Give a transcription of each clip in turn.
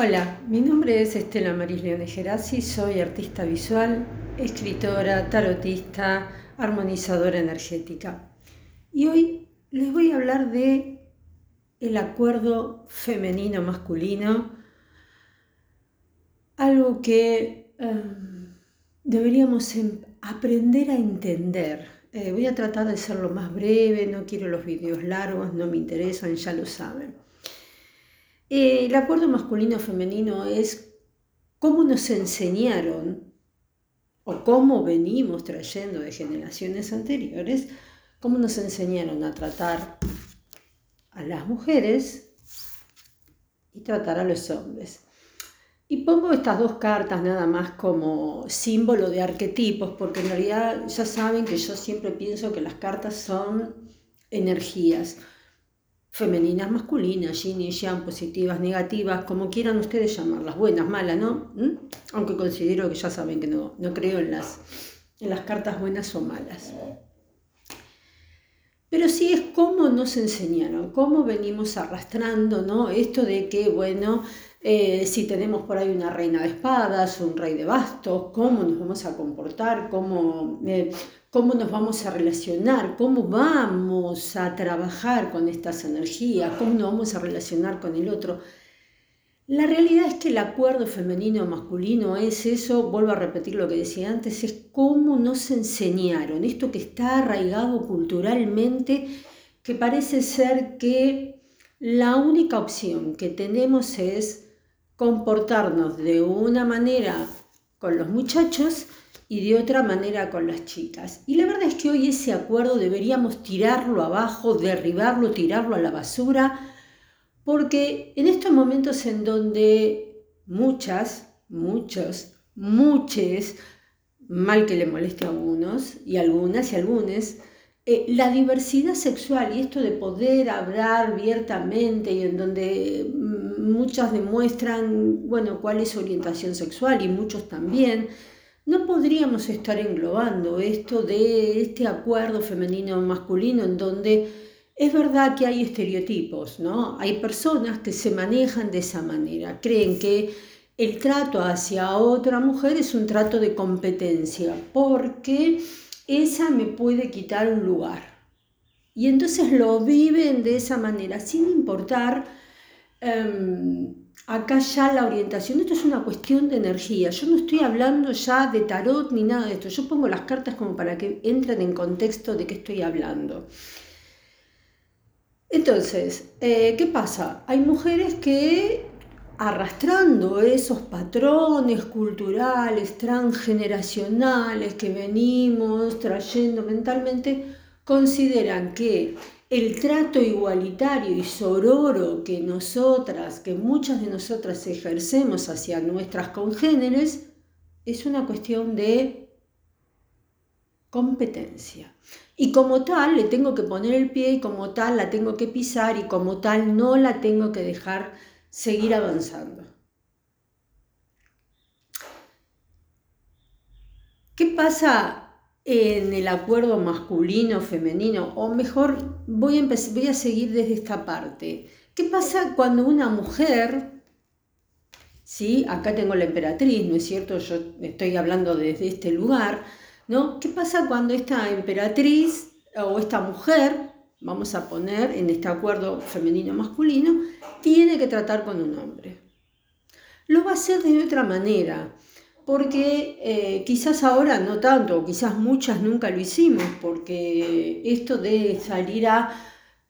Hola, mi nombre es Estela Maris Leone Gerasi, soy artista visual, escritora, tarotista, armonizadora energética. Y hoy les voy a hablar de el acuerdo femenino masculino, algo que em, deberíamos em, aprender a entender. Eh, voy a tratar de ser lo más breve, no quiero los videos largos, no me interesan, ya lo saben. Eh, el acuerdo masculino-femenino es cómo nos enseñaron o cómo venimos trayendo de generaciones anteriores, cómo nos enseñaron a tratar a las mujeres y tratar a los hombres. Y pongo estas dos cartas nada más como símbolo de arquetipos, porque en realidad ya saben que yo siempre pienso que las cartas son energías femeninas, masculinas, yin y yang, positivas, negativas, como quieran ustedes llamarlas, buenas, malas, ¿no? ¿Mm? Aunque considero que ya saben que no, no creo en las, en las cartas buenas o malas. Pero sí es cómo nos enseñaron, cómo venimos arrastrando, ¿no? Esto de que, bueno, eh, si tenemos por ahí una reina de espadas, un rey de bastos, cómo nos vamos a comportar, cómo, eh, cómo nos vamos a relacionar, cómo vamos a trabajar con estas energías, cómo nos vamos a relacionar con el otro. La realidad es que el acuerdo femenino masculino es eso, vuelvo a repetir lo que decía antes, es cómo nos enseñaron, esto que está arraigado culturalmente, que parece ser que la única opción que tenemos es comportarnos de una manera con los muchachos y de otra manera con las chicas. Y la verdad es que hoy ese acuerdo deberíamos tirarlo abajo, derribarlo, tirarlo a la basura, porque en estos momentos en donde muchas, muchos, muchos, mal que le moleste a algunos y algunas y algunos, eh, la diversidad sexual y esto de poder hablar abiertamente y en donde mm, muchas demuestran, bueno, cuál es su orientación sexual y muchos también, no podríamos estar englobando esto de este acuerdo femenino-masculino en donde es verdad que hay estereotipos, ¿no? Hay personas que se manejan de esa manera, creen que el trato hacia otra mujer es un trato de competencia, porque esa me puede quitar un lugar. Y entonces lo viven de esa manera, sin importar em, acá ya la orientación. Esto es una cuestión de energía. Yo no estoy hablando ya de tarot ni nada de esto. Yo pongo las cartas como para que entren en contexto de qué estoy hablando. Entonces, eh, ¿qué pasa? Hay mujeres que arrastrando esos patrones culturales transgeneracionales que venimos trayendo mentalmente, consideran que el trato igualitario y sororo que nosotras, que muchas de nosotras ejercemos hacia nuestras congéneres, es una cuestión de competencia. Y como tal le tengo que poner el pie y como tal la tengo que pisar y como tal no la tengo que dejar seguir avanzando. ¿Qué pasa en el acuerdo masculino-femenino? O mejor, voy a, voy a seguir desde esta parte. ¿Qué pasa cuando una mujer, ¿sí? acá tengo la emperatriz, ¿no es cierto? Yo estoy hablando desde este lugar, ¿no? ¿Qué pasa cuando esta emperatriz o esta mujer vamos a poner en este acuerdo femenino-masculino, tiene que tratar con un hombre. Lo va a hacer de otra manera, porque eh, quizás ahora no tanto, quizás muchas nunca lo hicimos, porque esto de salir a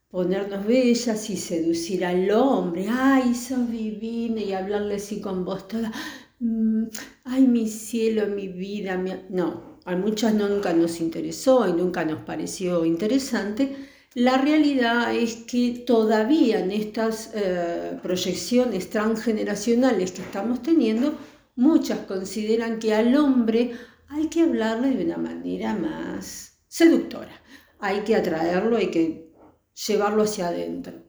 ponernos bellas y seducir al hombre, ay, sos divina, y hablarle así con voz toda, mm, ay, mi cielo, mi vida, no, a muchas nunca nos interesó y nunca nos pareció interesante, la realidad es que todavía en estas eh, proyecciones transgeneracionales que estamos teniendo, muchas consideran que al hombre hay que hablarle de una manera más seductora, hay que atraerlo, hay que llevarlo hacia adentro.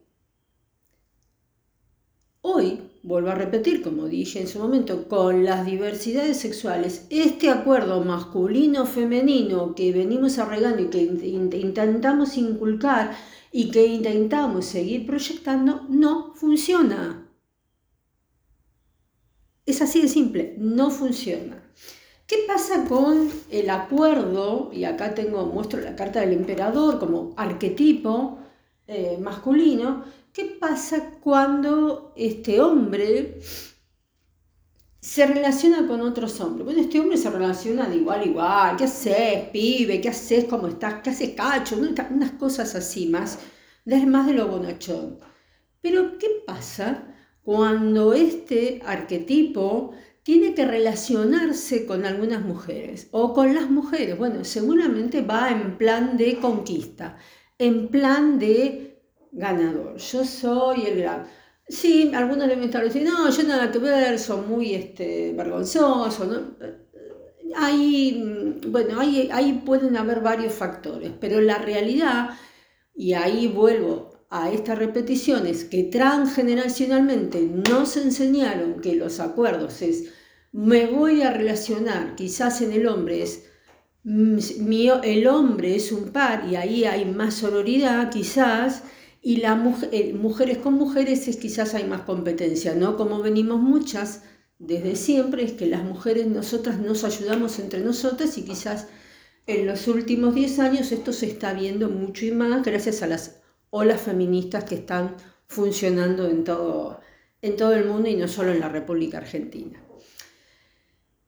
Hoy vuelvo a repetir, como dije en su momento, con las diversidades sexuales, este acuerdo masculino-femenino que venimos arreglando y que intentamos inculcar y que intentamos seguir proyectando, no funciona. Es así de simple, no funciona. ¿Qué pasa con el acuerdo? Y acá tengo, muestro la carta del emperador como arquetipo eh, masculino. ¿Qué pasa cuando este hombre se relaciona con otros hombres? Bueno, este hombre se relaciona de igual a igual. ¿Qué haces, pibe? ¿Qué haces? ¿Cómo estás? ¿Qué haces, cacho? Unas cosas así más, más de lo bonachón. Pero, ¿qué pasa cuando este arquetipo tiene que relacionarse con algunas mujeres o con las mujeres? Bueno, seguramente va en plan de conquista, en plan de ganador. Yo soy el gran... Sí, algunos deben estar diciendo, no, yo nada que ver, son muy este, vergonzosos. Ahí, bueno, ahí, ahí pueden haber varios factores, pero la realidad, y ahí vuelvo a estas repeticiones que transgeneracionalmente nos enseñaron que los acuerdos es me voy a relacionar, quizás en el hombre es mm, el hombre es un par y ahí hay más sororidad quizás y la eh, mujeres con mujeres es quizás hay más competencia, ¿no? Como venimos muchas desde siempre es que las mujeres nosotras nos ayudamos entre nosotras y quizás en los últimos 10 años esto se está viendo mucho y más gracias a las o las feministas que están funcionando en todo, en todo el mundo y no solo en la República Argentina.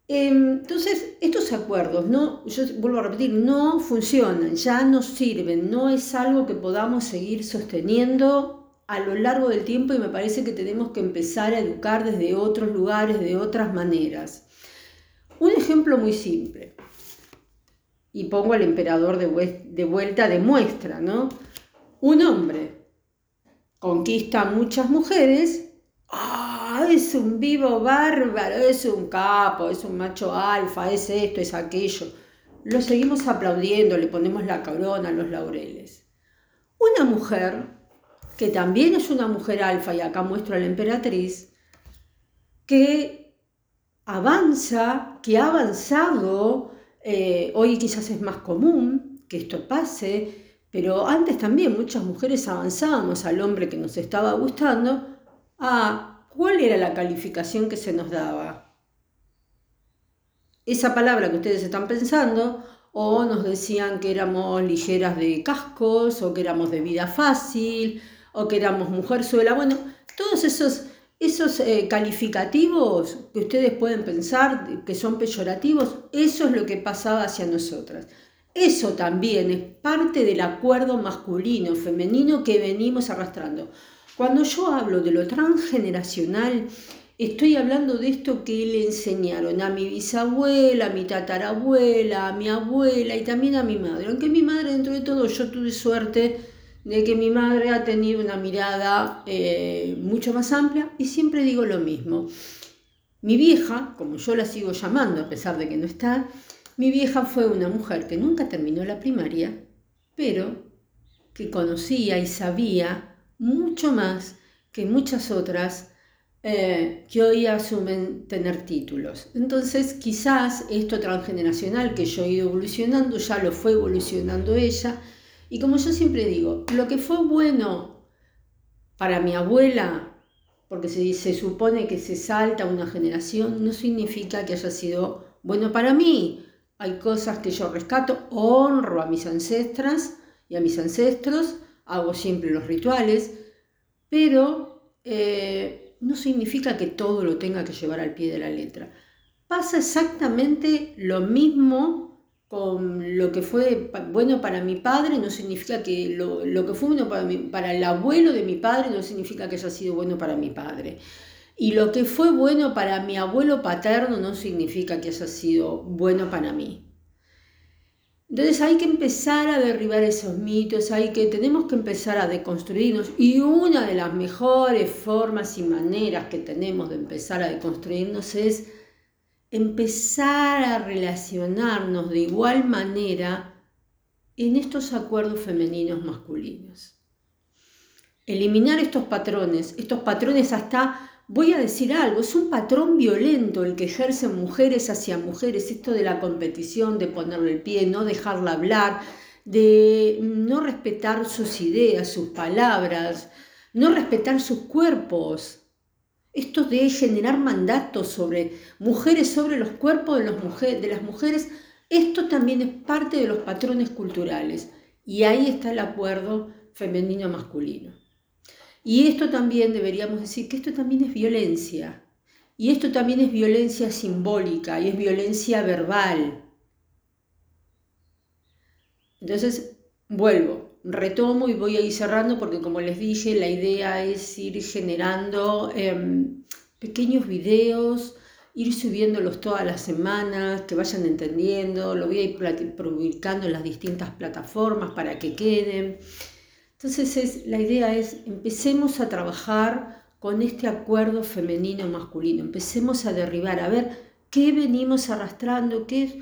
Em, entonces, estos acuerdos, no, yo vuelvo a repetir, no funcionan, ya no sirven, no es algo que podamos seguir sosteniendo a lo largo del tiempo y me parece que tenemos que empezar a educar desde otros lugares, de otras maneras. Un ejemplo muy simple, y pongo al emperador de, de vuelta de muestra, ¿no? Un hombre conquista a muchas mujeres, ¡ah! es un vivo bárbaro, es un capo, es un macho alfa, es esto, es aquello. Lo seguimos aplaudiendo, le ponemos la corona, los laureles. Una mujer, que también es una mujer alfa, y acá muestro a la emperatriz, que avanza, que ha avanzado, eh, hoy quizás es más común que esto pase, pero antes también muchas mujeres avanzábamos al hombre que nos estaba gustando a cuál era la calificación que se nos daba. Esa palabra que ustedes están pensando, o nos decían que éramos ligeras de cascos, o que éramos de vida fácil, o que éramos mujer suela. Bueno, todos esos, esos eh, calificativos que ustedes pueden pensar que son peyorativos, eso es lo que pasaba hacia nosotras. Eso también es parte del acuerdo masculino, femenino que venimos arrastrando. Cuando yo hablo de lo transgeneracional, estoy hablando de esto que le enseñaron a mi bisabuela, a mi tatarabuela, a mi abuela y también a mi madre. Aunque mi madre, dentro de todo, yo tuve suerte de que mi madre ha tenido una mirada eh, mucho más amplia y siempre digo lo mismo. Mi vieja, como yo la sigo llamando a pesar de que no está, mi vieja fue una mujer que nunca terminó la primaria, pero que conocía y sabía mucho más que muchas otras eh, que hoy asumen tener títulos. Entonces, quizás esto transgeneracional que yo he ido evolucionando, ya lo fue evolucionando ella. Y como yo siempre digo, lo que fue bueno para mi abuela, porque se, se supone que se salta una generación, no significa que haya sido bueno para mí hay cosas que yo rescato, honro a mis ancestras y a mis ancestros, hago siempre los rituales, pero eh, no significa que todo lo tenga que llevar al pie de la letra. Pasa exactamente lo mismo con lo que fue bueno para mi padre, no significa que lo, que fue bueno para, para el abuelo de mi padre, no significa que haya sido bueno para mi padre. Y lo que fue bueno para mi abuelo paterno no significa que haya sido bueno para mí. Entonces hay que empezar a derribar esos mitos, hay que, tenemos que empezar a deconstruirnos y una de las mejores formas y maneras que tenemos de empezar a deconstruirnos es empezar a relacionarnos de igual manera en estos acuerdos femeninos masculinos. Eliminar estos patrones, estos patrones hasta voy a decir algo, es un patrón violento el que ejercen mujeres hacia mujeres, esto de la competición, de ponerle el pie, no dejarla hablar, de no respetar sus ideas, sus palabras, no respetar sus cuerpos. Esto de generar mandatos sobre mujeres, sobre los cuerpos de, de las mujeres, esto también es parte de los patrones culturales. Y ahí está el acuerdo femenino-masculino. Y esto también deberíamos decir que esto también es violencia. Y esto también es violencia simbólica y es violencia verbal. Entonces, vuelvo, retomo y voy a ir cerrando porque como les dije, la idea es ir generando em, pequeños videos, ir subiéndolos todas las semanas, que vayan entendiendo, lo voy a ir publicando en las distintas plataformas para que queden. Entonces es, la idea es, empecemos a trabajar con este acuerdo femenino-masculino, empecemos a derribar, a ver qué venimos arrastrando, qué es...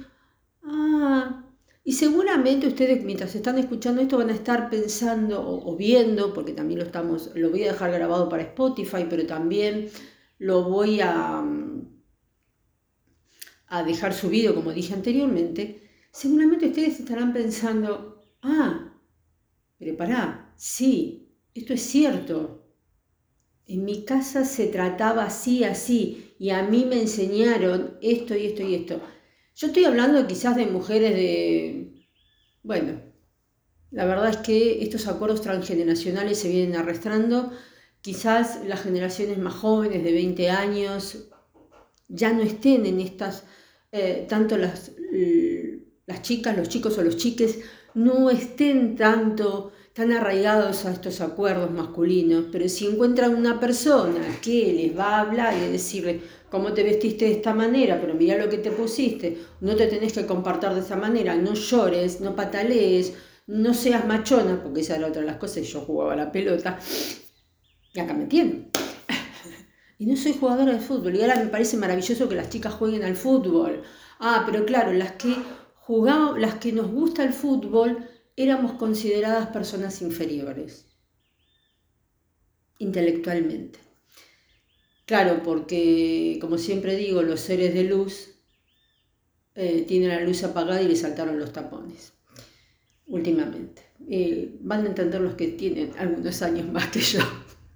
Ah, y seguramente ustedes mientras están escuchando esto van a estar pensando o, viendo, porque también lo estamos, lo voy a dejar grabado para Spotify, pero también lo voy a, a dejar subido, como dije anteriormente, seguramente ustedes estarán pensando, ah, pero pará, sí, esto es cierto. En mi casa se trataba así, así, y a mí me enseñaron esto y esto y esto. Yo estoy hablando quizás de mujeres de... Bueno, la verdad es que estos acuerdos transgeneracionales se vienen arrastrando. Quizás las generaciones más jóvenes de 20 años ya no estén en estas, eh, tanto las, las chicas, los chicos o los chiques, no estén tanto tan arraigados a estos acuerdos masculinos, pero si encuentran una persona que les va a hablar y decirle cómo te vestiste de esta manera, pero mira lo que te pusiste, no te tenés que comportar de esa manera, no llores, no patalees, no seas machona, porque esa era otra de las cosas, yo jugaba la pelota, y acá me tienen. Y no soy jugadora de fútbol, y ahora me parece maravilloso que las chicas jueguen al fútbol. Ah, pero claro, las que jugamos, las que nos gusta el fútbol, éramos consideradas personas inferiores, intelectualmente. Claro, porque, como siempre digo, los seres de luz eh, tienen la luz apagada y le saltaron los tapones, últimamente. Van a entender los que tienen algunos años más que yo,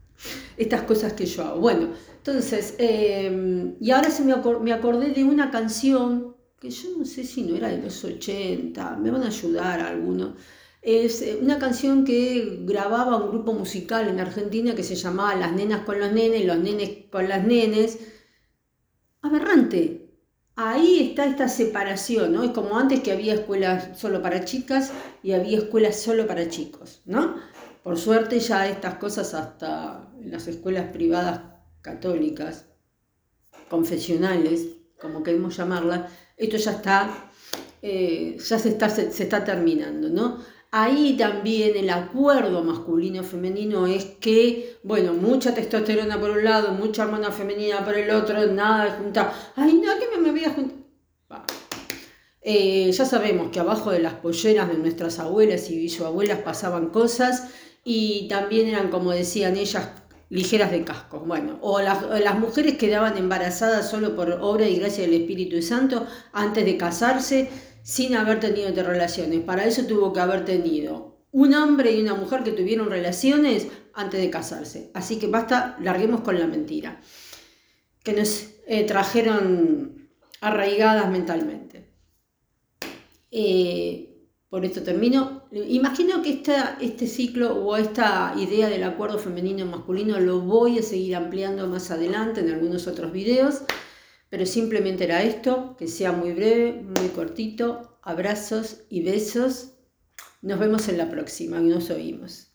estas cosas que yo hago. Bueno, entonces, eh, y ahora se me, me acordé de una canción que yo no sé si no era de los 80, me van a ayudar algunos. Es eh, una canción que grababa un grupo musical en Argentina que se llamaba Las nenas con los nenes, los nenes con las nenes. Aberrante. Ahí está esta separación, ¿no? Es como antes que había escuelas solo para chicas y había escuelas solo para chicos, ¿no? Por suerte ya estas cosas hasta en las escuelas privadas católicas, confesionales, como queremos llamarlas, esto ya está, eh, ya se está, se, está terminando, ¿no? Ahí también el acuerdo masculino-femenino es que, bueno, mucha testosterona por un lado, mucha hormona femenina por el otro, nada de juntar. Ay, no, que me, voy a juntar. Eh, ya sabemos que abajo de las polleras de nuestras abuelas y bisabuelas pasaban cosas y también eran, como decían ellas, ligeras de casco. Bueno, o las, mujeres quedaban embarazadas solo por obra y gracia del Espíritu Santo antes de casarse sin haber tenido relaciones. Para eso tuvo que haber tenido un hombre y una mujer que tuvieron relaciones antes de casarse. Así que basta, larguemos con la mentira. Que nos eh, trajeron arraigadas mentalmente. Eh, por esto termino. Imagino que este ciclo o esta idea del acuerdo femenino-masculino lo voy a seguir ampliando más adelante en algunos otros videos, pero simplemente era esto, que sea muy breve, muy cortito. Abrazos y besos. Nos vemos en la próxima nos oímos.